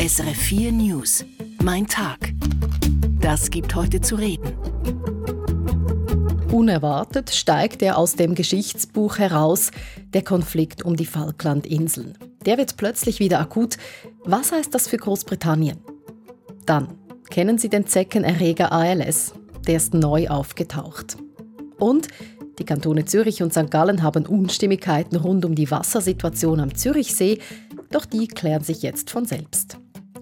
SRF 4 News. Mein Tag. Das gibt heute zu reden. Unerwartet steigt er aus dem Geschichtsbuch heraus, der Konflikt um die Falklandinseln. Der wird plötzlich wieder akut. Was heißt das für Großbritannien? Dann kennen Sie den Zeckenerreger ALS. Der ist neu aufgetaucht. Und die Kantone Zürich und St. Gallen haben Unstimmigkeiten rund um die Wassersituation am Zürichsee, doch die klären sich jetzt von selbst.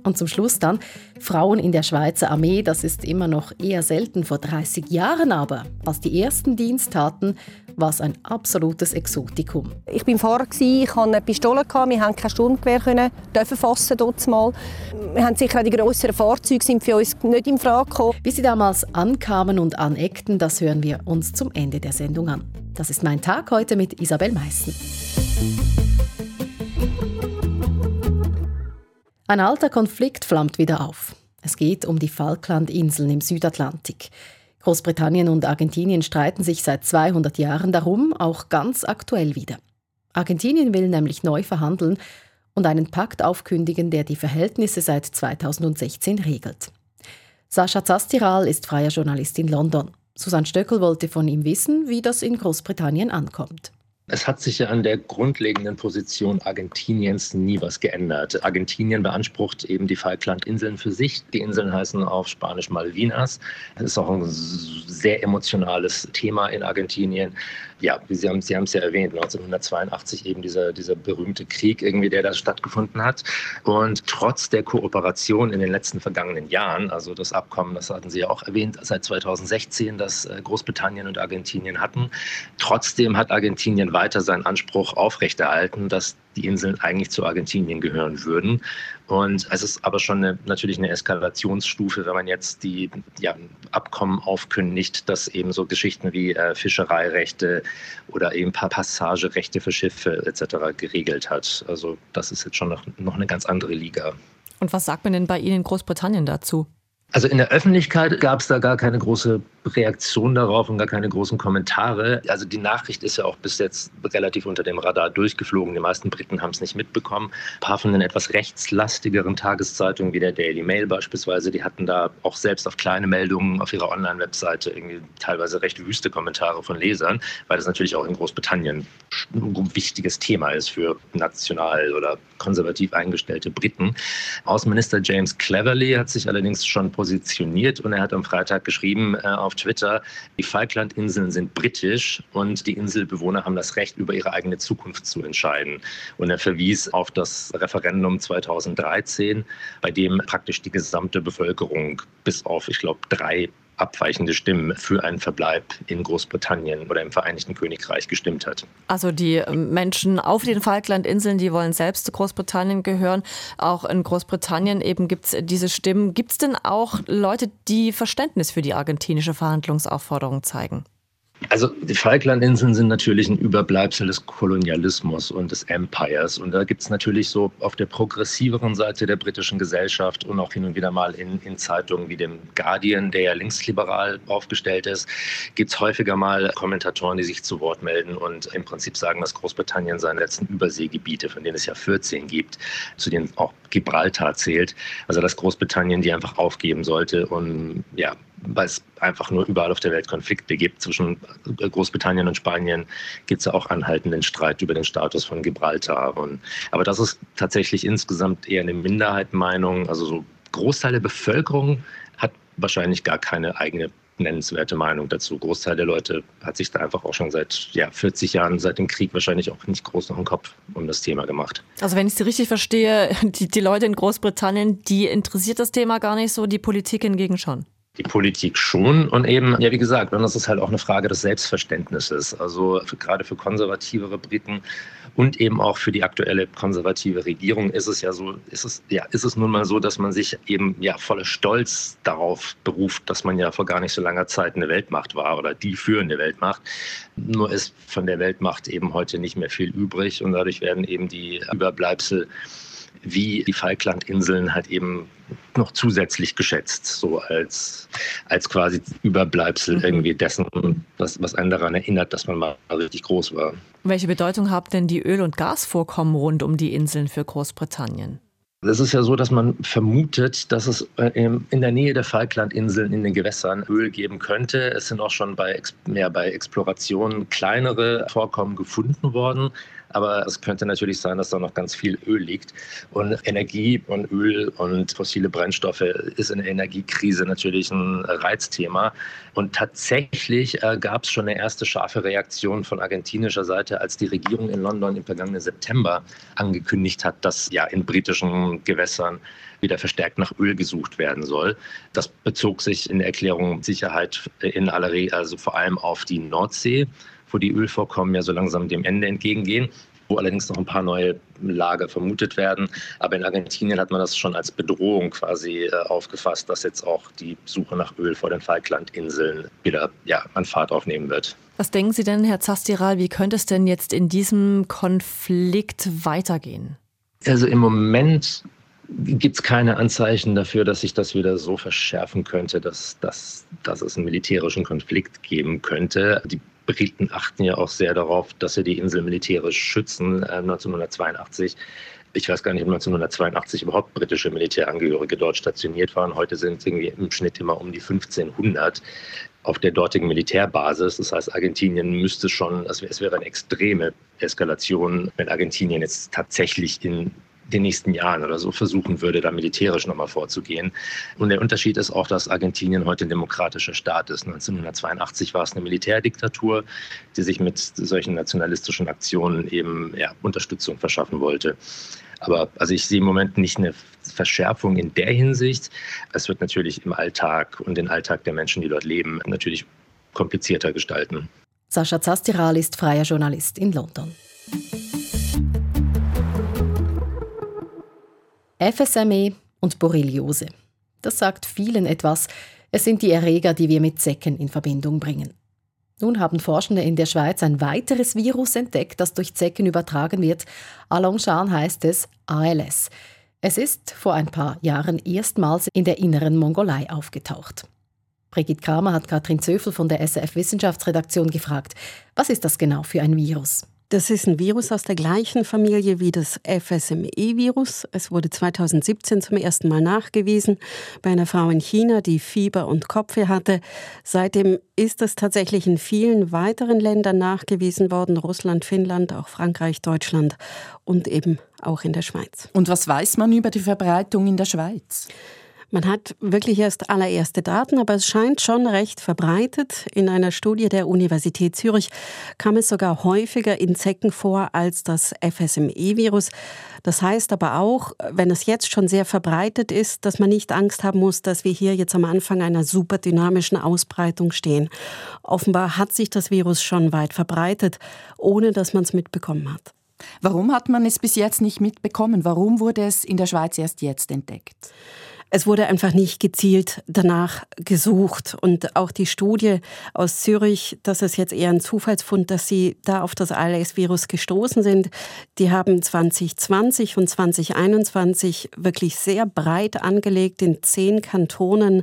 Und zum Schluss dann Frauen in der Schweizer Armee, das ist immer noch eher selten vor 30 Jahren aber. Als die ersten Dienst taten, war es ein absolutes Exotikum. Ich bin Fahrer ich hatte eine Pistole wir haben kein Sturmgewehr können dürfen fassen mal. Wir haben sicher auch die größeren Fahrzeuge sind für uns nicht in Frage gekommen. Wie sie damals ankamen und aneckten, das hören wir uns zum Ende der Sendung an. Das ist mein Tag heute mit Isabel Meissen. Ein alter Konflikt flammt wieder auf. Es geht um die Falklandinseln im Südatlantik. Großbritannien und Argentinien streiten sich seit 200 Jahren darum, auch ganz aktuell wieder. Argentinien will nämlich neu verhandeln und einen Pakt aufkündigen, der die Verhältnisse seit 2016 regelt. Sascha Zastiral ist freier Journalist in London. Susanne Stöckel wollte von ihm wissen, wie das in Großbritannien ankommt. Es hat sich ja an der grundlegenden Position Argentiniens nie was geändert. Argentinien beansprucht eben die Falklandinseln für sich. Die Inseln heißen auf Spanisch Malvinas. Das ist auch ein sehr emotionales Thema in Argentinien ja, Sie haben, Sie haben es ja erwähnt, 1982 eben dieser, dieser berühmte Krieg irgendwie, der da stattgefunden hat. Und trotz der Kooperation in den letzten vergangenen Jahren, also das Abkommen, das hatten Sie ja auch erwähnt, seit 2016, das äh, Großbritannien und Argentinien hatten, trotzdem hat Argentinien weiter seinen Anspruch aufrechterhalten, dass die Inseln eigentlich zu Argentinien gehören würden. Und es ist aber schon eine, natürlich eine Eskalationsstufe, wenn man jetzt die ja, Abkommen aufkündigt, dass eben so Geschichten wie äh, Fischereirechte oder eben Passagerechte für Schiffe etc. geregelt hat. Also das ist jetzt schon noch, noch eine ganz andere Liga. Und was sagt man denn bei Ihnen in Großbritannien dazu? Also in der Öffentlichkeit gab es da gar keine große Reaktion darauf und gar keine großen Kommentare. Also die Nachricht ist ja auch bis jetzt relativ unter dem Radar durchgeflogen. Die meisten Briten haben es nicht mitbekommen. Ein paar von den etwas rechtslastigeren Tageszeitungen wie der Daily Mail beispielsweise, die hatten da auch selbst auf kleine Meldungen auf ihrer Online-Webseite irgendwie teilweise recht wüste Kommentare von Lesern, weil das natürlich auch in Großbritannien ein wichtiges Thema ist für national oder konservativ eingestellte Briten. Außenminister James Cleverly hat sich allerdings schon positioniert und er hat am Freitag geschrieben äh, auf Twitter, die Falklandinseln sind britisch und die Inselbewohner haben das Recht, über ihre eigene Zukunft zu entscheiden. Und er verwies auf das Referendum 2013, bei dem praktisch die gesamte Bevölkerung bis auf, ich glaube, drei abweichende Stimmen für einen Verbleib in Großbritannien oder im Vereinigten Königreich gestimmt hat. Also die ähm, Menschen auf den Falklandinseln, die wollen selbst zu Großbritannien gehören. Auch in Großbritannien eben gibt es diese Stimmen. Gibt es denn auch Leute, die Verständnis für die argentinische Verhandlungsaufforderung zeigen? Also die Falklandinseln sind natürlich ein Überbleibsel des Kolonialismus und des Empires. Und da gibt es natürlich so auf der progressiveren Seite der britischen Gesellschaft und auch hin und wieder mal in, in Zeitungen wie dem Guardian, der ja linksliberal aufgestellt ist, gibt es häufiger mal Kommentatoren, die sich zu Wort melden und im Prinzip sagen, dass Großbritannien seine letzten Überseegebiete, von denen es ja 14 gibt, zu denen auch Gibraltar zählt, also dass Großbritannien die einfach aufgeben sollte und ja, weil es einfach nur überall auf der Welt Konflikte gibt. Zwischen Großbritannien und Spanien gibt es ja auch anhaltenden Streit über den Status von Gibraltar. Und, aber das ist tatsächlich insgesamt eher eine Minderheitenmeinung. Also so Großteil der Bevölkerung hat wahrscheinlich gar keine eigene nennenswerte Meinung dazu. Großteil der Leute hat sich da einfach auch schon seit ja, 40 Jahren, seit dem Krieg wahrscheinlich auch nicht groß noch einen Kopf um das Thema gemacht. Also wenn ich Sie richtig verstehe, die, die Leute in Großbritannien, die interessiert das Thema gar nicht so, die Politik hingegen schon die Politik schon. Und eben, ja, wie gesagt, das ist halt auch eine Frage des Selbstverständnisses. Also für, gerade für konservativere Briten und eben auch für die aktuelle konservative Regierung ist es ja so, ist es, ja, ist es nun mal so, dass man sich eben ja voller Stolz darauf beruft, dass man ja vor gar nicht so langer Zeit eine Weltmacht war oder die führende Weltmacht. Nur ist von der Weltmacht eben heute nicht mehr viel übrig und dadurch werden eben die Überbleibsel wie die Falklandinseln halt eben noch zusätzlich geschätzt, so als, als quasi Überbleibsel mhm. irgendwie dessen, was, was einen daran erinnert, dass man mal richtig groß war. Welche Bedeutung haben denn die Öl- und Gasvorkommen rund um die Inseln für Großbritannien? Es ist ja so, dass man vermutet, dass es äh, in der Nähe der Falklandinseln in den Gewässern Öl geben könnte. Es sind auch schon bei, mehr bei Explorationen kleinere Vorkommen gefunden worden. Aber es könnte natürlich sein, dass da noch ganz viel Öl liegt. Und Energie und Öl und fossile Brennstoffe ist in der Energiekrise natürlich ein Reizthema. Und tatsächlich äh, gab es schon eine erste scharfe Reaktion von argentinischer Seite, als die Regierung in London im vergangenen September angekündigt hat, dass ja in britischen Gewässern wieder verstärkt nach Öl gesucht werden soll. Das bezog sich in der Erklärung Sicherheit in aller Regel, also vor allem auf die Nordsee wo die Ölvorkommen ja so langsam dem Ende entgegengehen wo allerdings noch ein paar neue Lager vermutet werden. Aber in Argentinien hat man das schon als Bedrohung quasi äh, aufgefasst, dass jetzt auch die Suche nach Öl vor den Falklandinseln wieder ja, an Fahrt aufnehmen wird. Was denken Sie denn, Herr Zastiral, wie könnte es denn jetzt in diesem Konflikt weitergehen? Also im Moment gibt es keine Anzeichen dafür, dass sich das wieder so verschärfen könnte, dass, dass, dass es einen militärischen Konflikt geben könnte. Die Briten achten ja auch sehr darauf, dass sie die Insel militärisch schützen. 1982 äh, ich weiß gar nicht, ob 1982 überhaupt britische Militärangehörige dort stationiert waren. Heute sind es irgendwie im Schnitt immer um die 1500 auf der dortigen Militärbasis. Das heißt, Argentinien müsste schon, also es wäre eine extreme Eskalation, wenn Argentinien jetzt tatsächlich in den nächsten Jahren oder so versuchen würde, da militärisch nochmal vorzugehen. Und der Unterschied ist auch, dass Argentinien heute ein demokratischer Staat ist. 1982 war es eine Militärdiktatur, die sich mit solchen nationalistischen Aktionen eben ja, Unterstützung verschaffen wollte. Aber also ich sehe im Moment nicht eine Verschärfung in der Hinsicht. Es wird natürlich im Alltag und den Alltag der Menschen, die dort leben, natürlich komplizierter gestalten. Sascha Zastiral ist freier Journalist in London. FSME und Borreliose. Das sagt vielen etwas. Es sind die Erreger, die wir mit Zecken in Verbindung bringen. Nun haben Forschende in der Schweiz ein weiteres Virus entdeckt, das durch Zecken übertragen wird. Alongshan heißt es ALS. Es ist vor ein paar Jahren erstmals in der inneren Mongolei aufgetaucht. Brigitte Kramer hat Katrin Zöfel von der SF Wissenschaftsredaktion gefragt, was ist das genau für ein Virus? Das ist ein Virus aus der gleichen Familie wie das FSME-Virus. Es wurde 2017 zum ersten Mal nachgewiesen bei einer Frau in China, die Fieber und Kopfweh hatte. Seitdem ist es tatsächlich in vielen weiteren Ländern nachgewiesen worden. Russland, Finnland, auch Frankreich, Deutschland und eben auch in der Schweiz. Und was weiß man über die Verbreitung in der Schweiz? Man hat wirklich erst allererste Daten, aber es scheint schon recht verbreitet. In einer Studie der Universität Zürich kam es sogar häufiger in Zecken vor als das FSME-Virus. Das heißt aber auch, wenn es jetzt schon sehr verbreitet ist, dass man nicht Angst haben muss, dass wir hier jetzt am Anfang einer super dynamischen Ausbreitung stehen. Offenbar hat sich das Virus schon weit verbreitet, ohne dass man es mitbekommen hat. Warum hat man es bis jetzt nicht mitbekommen? Warum wurde es in der Schweiz erst jetzt entdeckt? Es wurde einfach nicht gezielt danach gesucht. Und auch die Studie aus Zürich, das ist jetzt eher ein Zufallsfund, dass sie da auf das ALS-Virus gestoßen sind. Die haben 2020 und 2021 wirklich sehr breit angelegt in zehn Kantonen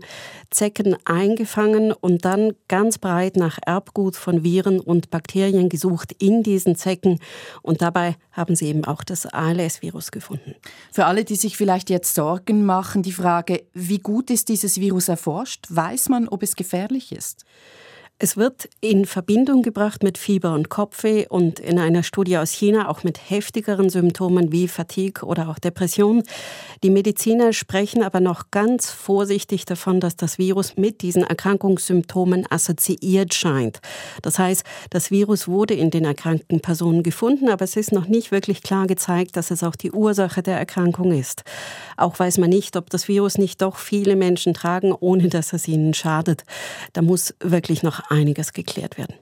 Zecken eingefangen und dann ganz breit nach Erbgut von Viren und Bakterien gesucht in diesen Zecken. Und dabei haben sie eben auch das ALS-Virus gefunden. Für alle, die sich vielleicht jetzt Sorgen machen, die Frage, Frage, wie gut ist dieses Virus erforscht? Weiß man, ob es gefährlich ist? Es wird in Verbindung gebracht mit Fieber und Kopfweh und in einer Studie aus China auch mit heftigeren Symptomen wie Fatigue oder auch Depression. Die Mediziner sprechen aber noch ganz vorsichtig davon, dass das Virus mit diesen Erkrankungssymptomen assoziiert scheint. Das heißt, das Virus wurde in den erkrankten Personen gefunden, aber es ist noch nicht wirklich klar gezeigt, dass es auch die Ursache der Erkrankung ist. Auch weiß man nicht, ob das Virus nicht doch viele Menschen tragen, ohne dass es ihnen schadet. Da muss wirklich noch einiges geklärt werden.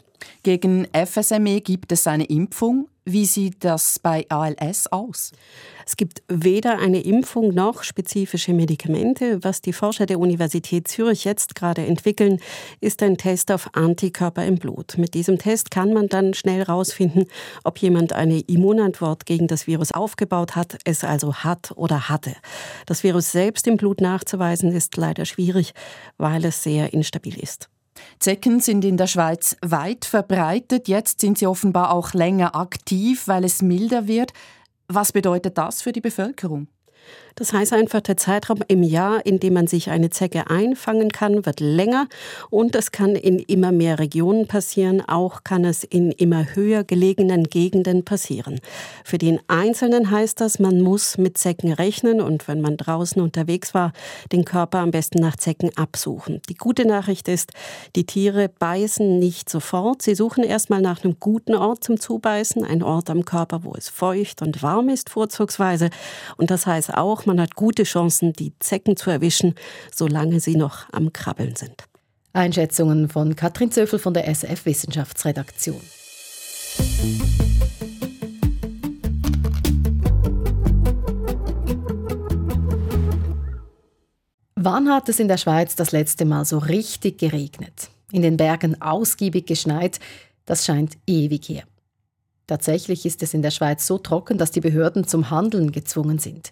Gegen FSME gibt es eine Impfung. Wie sieht das bei ALS aus? Es gibt weder eine Impfung noch spezifische Medikamente. Was die Forscher der Universität Zürich jetzt gerade entwickeln, ist ein Test auf Antikörper im Blut. Mit diesem Test kann man dann schnell herausfinden, ob jemand eine Immunantwort gegen das Virus aufgebaut hat, es also hat oder hatte. Das Virus selbst im Blut nachzuweisen ist leider schwierig, weil es sehr instabil ist. Zecken sind in der Schweiz weit verbreitet. Jetzt sind sie offenbar auch länger aktiv, weil es milder wird. Was bedeutet das für die Bevölkerung? Das heißt einfach, der Zeitraum im Jahr, in dem man sich eine Zecke einfangen kann, wird länger und das kann in immer mehr Regionen passieren. Auch kann es in immer höher gelegenen Gegenden passieren. Für den Einzelnen heißt das, man muss mit Zecken rechnen und wenn man draußen unterwegs war, den Körper am besten nach Zecken absuchen. Die gute Nachricht ist, die Tiere beißen nicht sofort. Sie suchen erstmal nach einem guten Ort zum Zubeißen, ein Ort am Körper, wo es feucht und warm ist, vorzugsweise. Und das heißt auch, man hat gute Chancen, die Zecken zu erwischen, solange sie noch am Krabbeln sind. Einschätzungen von Katrin Zöfel von der SF Wissenschaftsredaktion. Wann hat es in der Schweiz das letzte Mal so richtig geregnet? In den Bergen ausgiebig geschneit? Das scheint ewig her. Tatsächlich ist es in der Schweiz so trocken, dass die Behörden zum Handeln gezwungen sind.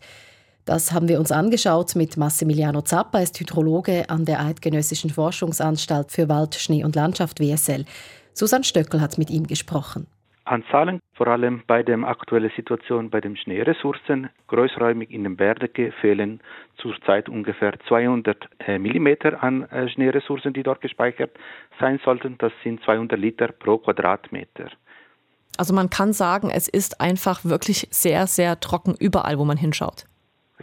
Das haben wir uns angeschaut mit Massimiliano Zappa, ist Hydrologe an der Eidgenössischen Forschungsanstalt für Wald, Schnee und Landschaft WSL. Susanne Stöckel hat mit ihm gesprochen. An Zahlen, vor allem bei der aktuellen Situation bei den Schneeressourcen, großräumig in den Bergen fehlen zurzeit ungefähr 200 äh, Millimeter an äh, Schneeressourcen, die dort gespeichert sein sollten. Das sind 200 Liter pro Quadratmeter. Also man kann sagen, es ist einfach wirklich sehr, sehr trocken überall, wo man hinschaut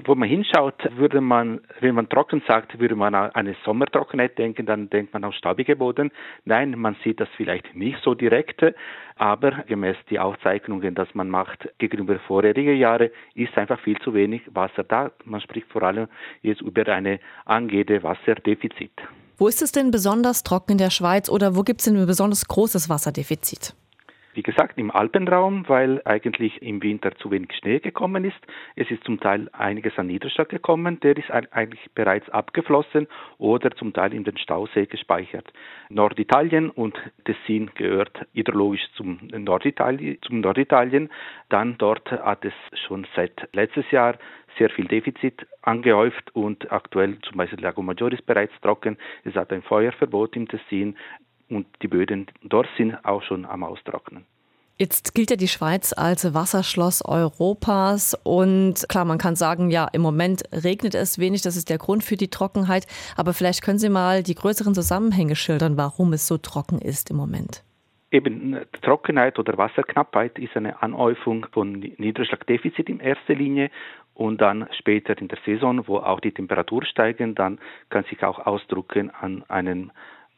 wo man hinschaut, würde man, wenn man trocken sagt, würde man an eine Sommertrockenheit denken, dann denkt man auf staubige Boden. Nein, man sieht das vielleicht nicht so direkt, aber gemäß die Aufzeichnungen, dass man macht gegenüber vorherigen Jahren, ist einfach viel zu wenig Wasser da. Man spricht vor allem jetzt über eine angehende Wasserdefizit. Wo ist es denn besonders trocken in der Schweiz oder wo gibt es denn ein besonders großes Wasserdefizit? Wie gesagt, im Alpenraum, weil eigentlich im Winter zu wenig Schnee gekommen ist. Es ist zum Teil einiges an Niederschlag gekommen, der ist eigentlich bereits abgeflossen oder zum Teil in den Stausee gespeichert. Norditalien und Tessin gehört hydrologisch zum Norditalien, zum Norditalien. Dann dort hat es schon seit letztes Jahr sehr viel Defizit angehäuft und aktuell zum Beispiel Lago Maggiore ist bereits trocken. Es hat ein Feuerverbot im Tessin und die Böden dort sind auch schon am Austrocknen. Jetzt gilt ja die Schweiz als Wasserschloss Europas und klar, man kann sagen, ja, im Moment regnet es wenig, das ist der Grund für die Trockenheit, aber vielleicht können Sie mal die größeren Zusammenhänge schildern, warum es so trocken ist im Moment. Eben Trockenheit oder Wasserknappheit ist eine Anhäufung von Niederschlagdefizit in erster Linie und dann später in der Saison, wo auch die Temperatur steigen, dann kann sich auch ausdrücken an einem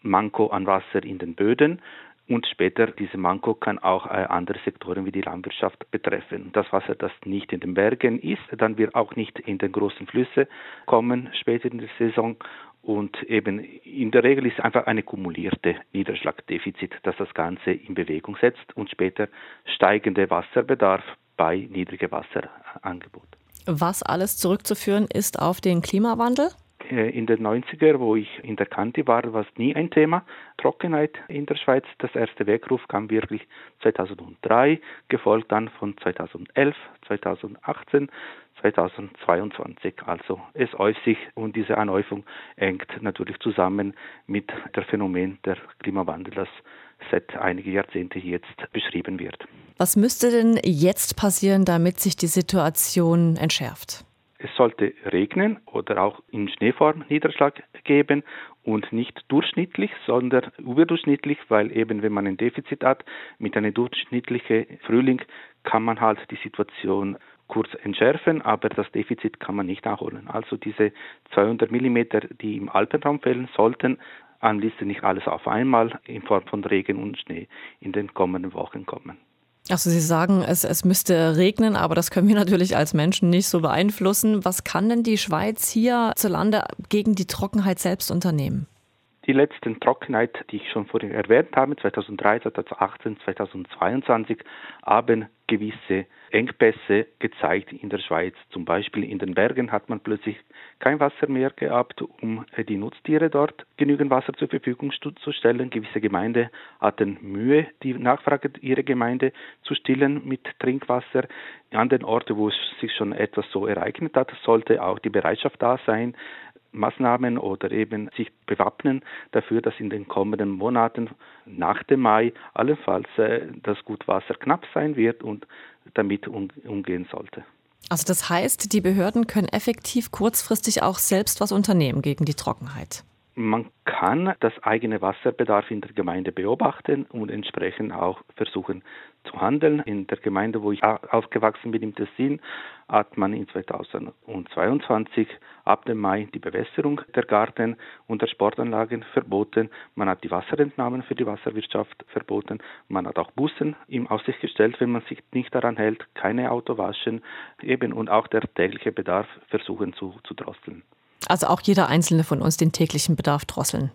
Manko an Wasser in den Böden und später diese Manko kann auch äh, andere Sektoren wie die Landwirtschaft betreffen. Das Wasser, das nicht in den Bergen ist, dann wird auch nicht in den großen Flüsse kommen später in der Saison und eben in der Regel ist einfach eine kumulierte Niederschlagdefizit, das das Ganze in Bewegung setzt und später steigende Wasserbedarf bei niedrigem Wasserangebot. Was alles zurückzuführen ist auf den Klimawandel? Äh, in den 90er, wo ich in der Kante war, war es nie ein Thema. Trockenheit in der Schweiz. Das erste Weckruf kam wirklich 2003, gefolgt dann von 2011, 2018, 2022. Also es äußert sich und diese Anhäufung hängt natürlich zusammen mit dem Phänomen der Klimawandel, das seit einigen Jahrzehnten jetzt beschrieben wird. Was müsste denn jetzt passieren, damit sich die Situation entschärft? Es sollte regnen oder auch in Schneeform Niederschlag geben und nicht durchschnittlich, sondern überdurchschnittlich, weil eben wenn man ein Defizit hat mit einem durchschnittlichen Frühling, kann man halt die Situation kurz entschärfen, aber das Defizit kann man nicht nachholen. Also diese 200 Millimeter, die im Alpenraum fehlen sollten, am liebsten nicht alles auf einmal in Form von Regen und Schnee in den kommenden Wochen kommen. Also Sie sagen, es, es müsste regnen, aber das können wir natürlich als Menschen nicht so beeinflussen. Was kann denn die Schweiz hier zu Lande gegen die Trockenheit selbst unternehmen? Die letzten Trockenheit, die ich schon vorhin erwähnt habe, 2003, 2018, 2022, haben gewisse Engpässe gezeigt in der Schweiz. Zum Beispiel in den Bergen hat man plötzlich kein Wasser mehr gehabt, um die Nutztiere dort genügend Wasser zur Verfügung zu stellen. Gewisse Gemeinden hatten Mühe, die Nachfrage ihrer Gemeinde zu stillen mit Trinkwasser. An den Orten, wo es sich schon etwas so ereignet hat, sollte auch die Bereitschaft da sein, Maßnahmen oder eben sich bewappnen dafür, dass in den kommenden Monaten nach dem Mai allenfalls äh, das Gutwasser knapp sein wird und damit umgehen sollte. Also das heißt, die Behörden können effektiv kurzfristig auch selbst was unternehmen gegen die Trockenheit. Man kann das eigene Wasserbedarf in der Gemeinde beobachten und entsprechend auch versuchen zu handeln. In der Gemeinde, wo ich aufgewachsen bin, im Tessin, hat man in 2022 ab dem Mai die Bewässerung der Garten und der Sportanlagen verboten. Man hat die Wasserentnahmen für die Wasserwirtschaft verboten. Man hat auch Bussen im Aussicht gestellt, wenn man sich nicht daran hält, keine Auto waschen, eben und auch der tägliche Bedarf versuchen zu, zu drosseln. Also auch jeder einzelne von uns den täglichen Bedarf drosseln.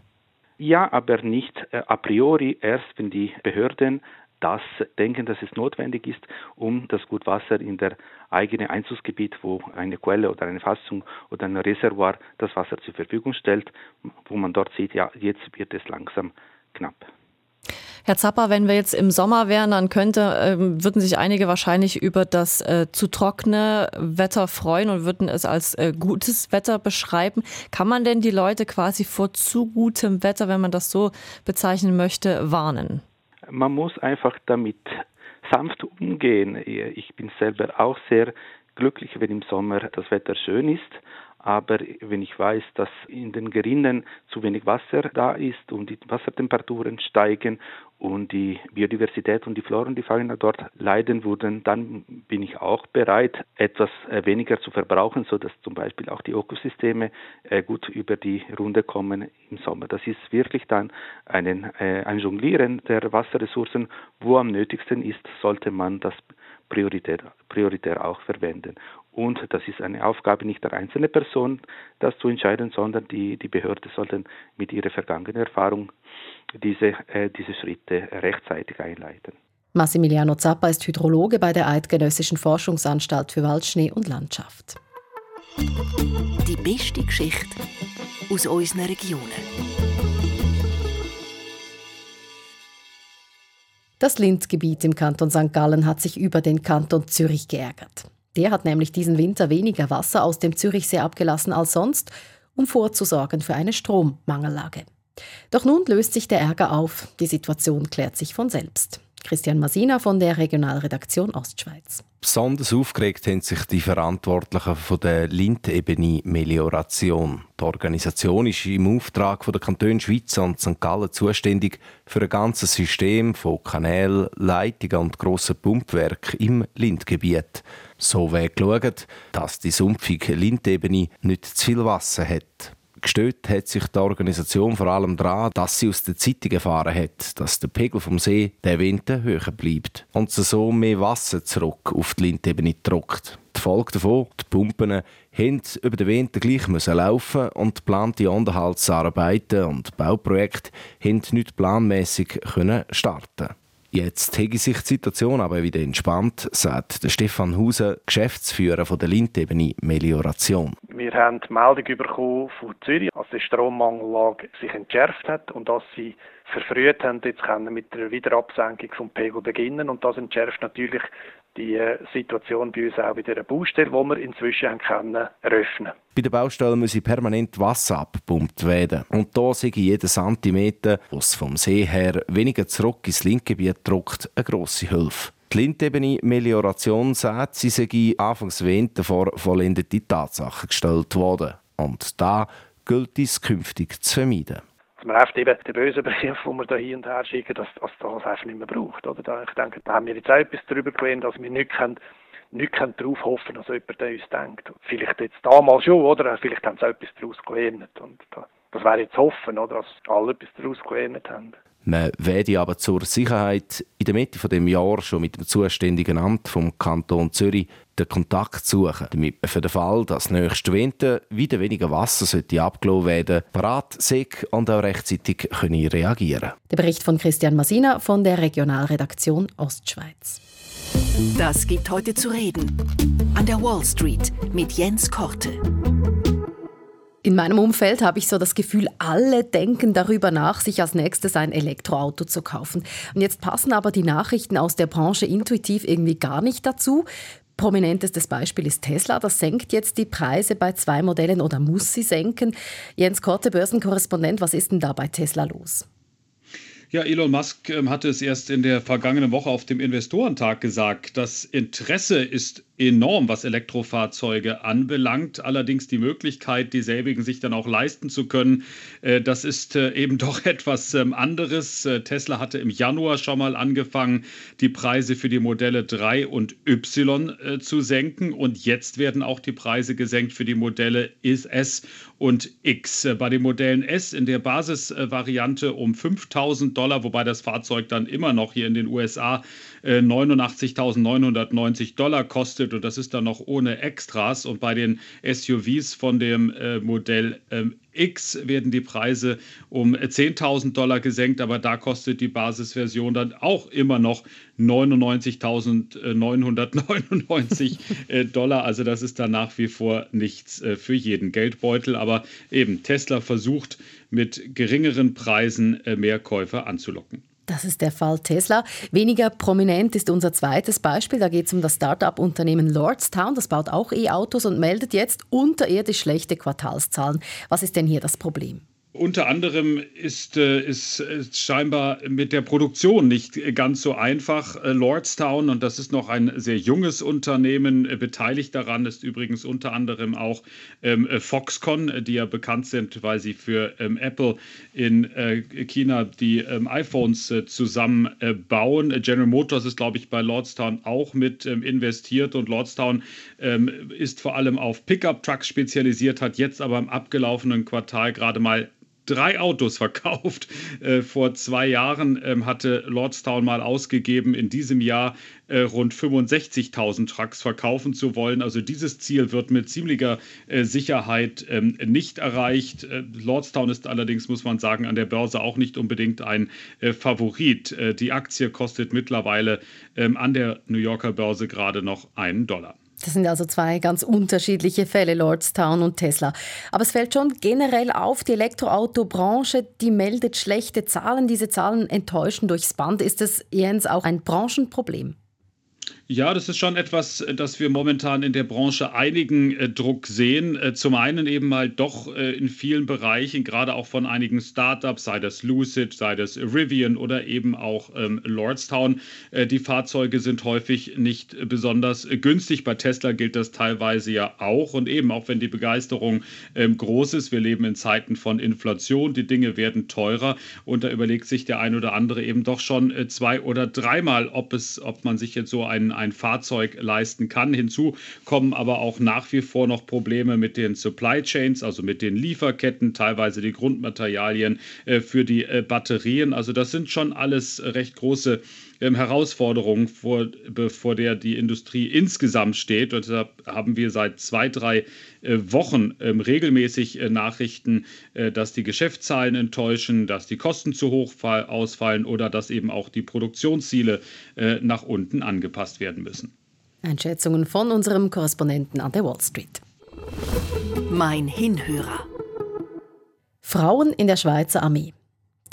Ja, aber nicht äh, a priori erst, wenn die Behörden das denken, dass es notwendig ist, um das Gutwasser in der eigenen Einzugsgebiet, wo eine Quelle oder eine Fassung oder ein Reservoir das Wasser zur Verfügung stellt, wo man dort sieht, ja, jetzt wird es langsam knapp. Herr Zappa, wenn wir jetzt im Sommer wären, dann könnte, ähm, würden sich einige wahrscheinlich über das äh, zu trockene Wetter freuen und würden es als äh, gutes Wetter beschreiben. Kann man denn die Leute quasi vor zu gutem Wetter, wenn man das so bezeichnen möchte, warnen? Man muss einfach damit sanft umgehen. Ich bin selber auch sehr glücklich, wenn im Sommer das Wetter schön ist. Aber wenn ich weiß, dass in den Gerinnen zu wenig Wasser da ist und die Wassertemperaturen steigen und die Biodiversität und die Flora und die Fauna dort leiden würden, dann bin ich auch bereit, etwas äh, weniger zu verbrauchen, sodass zum Beispiel auch die Ökosysteme äh, gut über die Runde kommen im Sommer. Das ist wirklich dann einen, äh, ein Jonglieren der Wasserressourcen. Wo am nötigsten ist, sollte man das prioritär, prioritär auch verwenden. Und das ist eine Aufgabe nicht der einzelnen Person, das zu entscheiden, sondern die, die Behörde sollten mit ihrer vergangenen Erfahrung diese, äh, diese Schritte rechtzeitig einleiten. Massimiliano Zappa ist Hydrologe bei der Eidgenössischen Forschungsanstalt für Waldschnee und Landschaft. Die beste Geschichte aus unseren Regionen. Das Lindgebiet im Kanton St. Gallen hat sich über den Kanton Zürich geärgert. Der hat nämlich diesen Winter weniger Wasser aus dem Zürichsee abgelassen als sonst, um vorzusorgen für eine Strommangellage. Doch nun löst sich der Ärger auf. Die Situation klärt sich von selbst. Christian Masina von der Regionalredaktion Ostschweiz. Besonders aufgeregt haben sich die Verantwortlichen von der Lindebene Melioration. Die Organisation ist im Auftrag von der Kantone Schweiz und St. Gallen zuständig für ein ganzes System von Kanälen, Leitungen und grossen Pumpwerken im Lindgebiet. So wird geschaut, dass die sumpfige Lindebene nicht zu viel Wasser hat. Gestört hat sich die Organisation vor allem daran, dass sie aus der Zeitung erfahren hat, dass der Pegel vom See der Winter höher bleibt und so mehr Wasser zurück auf die Lindebene drückt. Die Folge davon, die Pumpen haben über den Winter gleich laufen und geplante Unterhaltsarbeiten und Bauprojekte haben nicht planmäßig starten Jetzt hätte sich die Situation aber wieder entspannt, sagt der Stefan Hauser, Geschäftsführer von der Lindebene Melioration. Wir haben die Meldung bekommen von Zürich, dass die Strommangellage sich entschärft hat und dass sie verfrüht haben, jetzt können mit der Wiederabsenkung vom Pegel beginnen und das entschärft natürlich die Situation bei uns auch bei der Baustelle, die wir inzwischen haben können eröffnen. Bei der Baustelle muss permanent Wasser abgepumpt werden. Und da sehe jeder Zentimeter, was vom See her weniger zurück ins Linkgebiet drückt, eine grosse Hilfe. Die Lindebene Melioration sagt, sie sei anfangs Winter vor vollendete Tatsachen gestellt worden. Und da gilt es künftig zu vermeiden man oft eben den bösen Brief, den wir da hier und her schicken, dass, dass das einfach nicht mehr braucht. Oder? Ich denke, da haben wir jetzt auch etwas darüber gelernt, dass wir nicht können, nicht können darauf hoffen, dass jemand an uns denkt. Vielleicht jetzt damals schon, oder? Vielleicht haben sie auch etwas daraus gelernt. Und das wäre jetzt hoffen, oder? dass alle etwas daraus gelernt haben. Man werde aber zur Sicherheit in der Mitte des Jahres schon mit dem zuständigen Amt vom Kanton Zürich den Kontakt suchen, damit man für den Fall, dass nächsten Winter wieder weniger Wasser sollte abgelassen werden parat sind und auch rechtzeitig können reagieren Der Bericht von Christian Masina von der Regionalredaktion Ostschweiz. Das gibt heute zu reden. An der Wall Street mit Jens Korte. In meinem Umfeld habe ich so das Gefühl, alle denken darüber nach, sich als nächstes ein Elektroauto zu kaufen. Und jetzt passen aber die Nachrichten aus der Branche intuitiv irgendwie gar nicht dazu. Prominentestes Beispiel ist Tesla. Das senkt jetzt die Preise bei zwei Modellen oder muss sie senken. Jens Korte, Börsenkorrespondent, was ist denn da bei Tesla los? Ja, Elon Musk ähm, hatte es erst in der vergangenen Woche auf dem Investorentag gesagt. Das Interesse ist enorm, was Elektrofahrzeuge anbelangt. Allerdings die Möglichkeit, dieselbigen sich dann auch leisten zu können, äh, das ist äh, eben doch etwas ähm, anderes. Äh, Tesla hatte im Januar schon mal angefangen, die Preise für die Modelle 3 und Y zu senken. Und jetzt werden auch die Preise gesenkt für die Modelle S und X. Bei den Modellen S in der Basisvariante um 5000 Dollar, wobei das Fahrzeug dann immer noch hier in den USA 89.990 Dollar kostet und das ist dann noch ohne Extras. Und bei den SUVs von dem äh, Modell ähm, X werden die Preise um 10.000 Dollar gesenkt, aber da kostet die Basisversion dann auch immer noch 99.999 äh, Dollar. Also das ist dann nach wie vor nichts äh, für jeden Geldbeutel. Aber eben, Tesla versucht mit geringeren Preisen mehr Käufer anzulocken. Das ist der Fall Tesla. Weniger prominent ist unser zweites Beispiel. Da geht es um das Start-up-Unternehmen Lordstown. Das baut auch E-Autos und meldet jetzt unterirdisch schlechte Quartalszahlen. Was ist denn hier das Problem? Unter anderem ist, äh, ist, ist, scheinbar mit der Produktion nicht ganz so einfach. Äh, Lordstown, und das ist noch ein sehr junges Unternehmen, äh, beteiligt daran ist übrigens unter anderem auch ähm, Foxconn, die ja bekannt sind, weil sie für ähm, Apple in äh, China die ähm, iPhones äh, zusammenbauen. Äh, General Motors ist, glaube ich, bei Lordstown auch mit investiert und Lordstown ist vor allem auf Pickup-Trucks spezialisiert, hat jetzt aber im abgelaufenen Quartal gerade mal drei Autos verkauft. Äh, vor zwei Jahren ähm, hatte Lordstown mal ausgegeben, in diesem Jahr äh, rund 65.000 Trucks verkaufen zu wollen. Also dieses Ziel wird mit ziemlicher äh, Sicherheit ähm, nicht erreicht. Äh, Lordstown ist allerdings, muss man sagen, an der Börse auch nicht unbedingt ein äh, Favorit. Äh, die Aktie kostet mittlerweile ähm, an der New Yorker Börse gerade noch einen Dollar. Das sind also zwei ganz unterschiedliche Fälle, Lordstown und Tesla. Aber es fällt schon generell auf, die Elektroautobranche, die meldet schlechte Zahlen. Diese Zahlen enttäuschen durchs Band. Ist das, Jens, auch ein Branchenproblem? Ja, das ist schon etwas, dass wir momentan in der Branche einigen äh, Druck sehen. Äh, zum einen eben mal doch äh, in vielen Bereichen, gerade auch von einigen Startups, sei das Lucid, sei das Rivian oder eben auch ähm, Lordstown. Äh, die Fahrzeuge sind häufig nicht besonders günstig. Bei Tesla gilt das teilweise ja auch. Und eben auch wenn die Begeisterung ähm, groß ist, wir leben in Zeiten von Inflation, die Dinge werden teurer und da überlegt sich der ein oder andere eben doch schon äh, zwei oder dreimal, ob es, ob man sich jetzt so einen ein Fahrzeug leisten kann. Hinzu kommen aber auch nach wie vor noch Probleme mit den Supply Chains, also mit den Lieferketten, teilweise die Grundmaterialien äh, für die äh, Batterien. Also das sind schon alles recht große ähm, Herausforderung, vor, vor der die Industrie insgesamt steht. Und deshalb haben wir seit zwei, drei äh, Wochen ähm, regelmäßig äh, Nachrichten, äh, dass die Geschäftszahlen enttäuschen, dass die Kosten zu hoch ausfallen oder dass eben auch die Produktionsziele nach unten angepasst werden müssen. Einschätzungen von unserem Korrespondenten an der Wall Street. Mein Hinhörer. Frauen in der Schweizer Armee.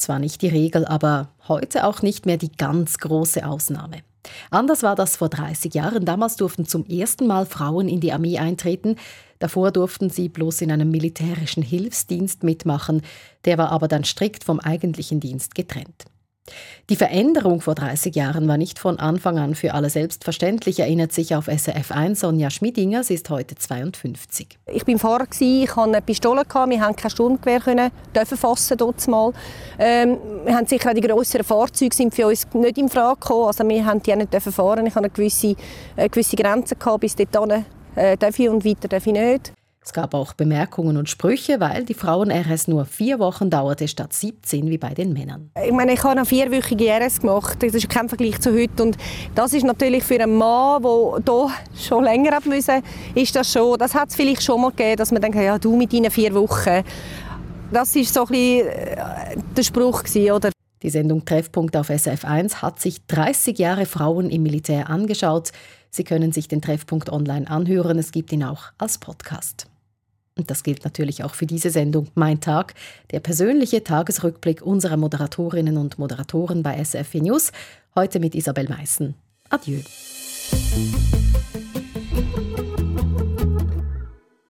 Zwar nicht die Regel, aber heute auch nicht mehr die ganz große Ausnahme. Anders war das vor 30 Jahren. Damals durften zum ersten Mal Frauen in die Armee eintreten. Davor durften sie bloß in einem militärischen Hilfsdienst mitmachen. Der war aber dann strikt vom eigentlichen Dienst getrennt. Die Veränderung vor 30 Jahren war nicht von Anfang an für alle selbstverständlich, erinnert sich auf SRF 1 Sonja Schmidinger. Sie ist heute 52. Ich bin Fahrer, ich hatte eine Pistole, wir haben kein Sturmgewehr dürfen fassen dort. Ähm, wir haben sicher auch die grösseren Fahrzeuge sind für uns nicht in Frage gekommen, also wir haben die nicht fahren. Ich hatte eine gewisse, eine gewisse Grenze gehabt, bis dorthin äh, darf ich und weiter darf ich nicht. Es gab auch Bemerkungen und Sprüche, weil die Frauen-RS nur vier Wochen dauerte statt 17 wie bei den Männern. Ich meine, ich habe eine vierwöchige RS gemacht. Das ist kein Vergleich zu heute. Und das ist natürlich für einen Mann, der hier schon länger haben müssen, ist das schon, das hat es vielleicht schon mal gegeben, dass man denkt, ja, du mit deinen vier Wochen. Das ist so ein bisschen äh, der Spruch gewesen, oder? Die Sendung Treffpunkt auf SF1 hat sich 30 Jahre Frauen im Militär angeschaut. Sie können sich den Treffpunkt online anhören. Es gibt ihn auch als Podcast. Und das gilt natürlich auch für diese Sendung Mein Tag, der persönliche Tagesrückblick unserer Moderatorinnen und Moderatoren bei SFW News. Heute mit Isabel Meissen. Adieu.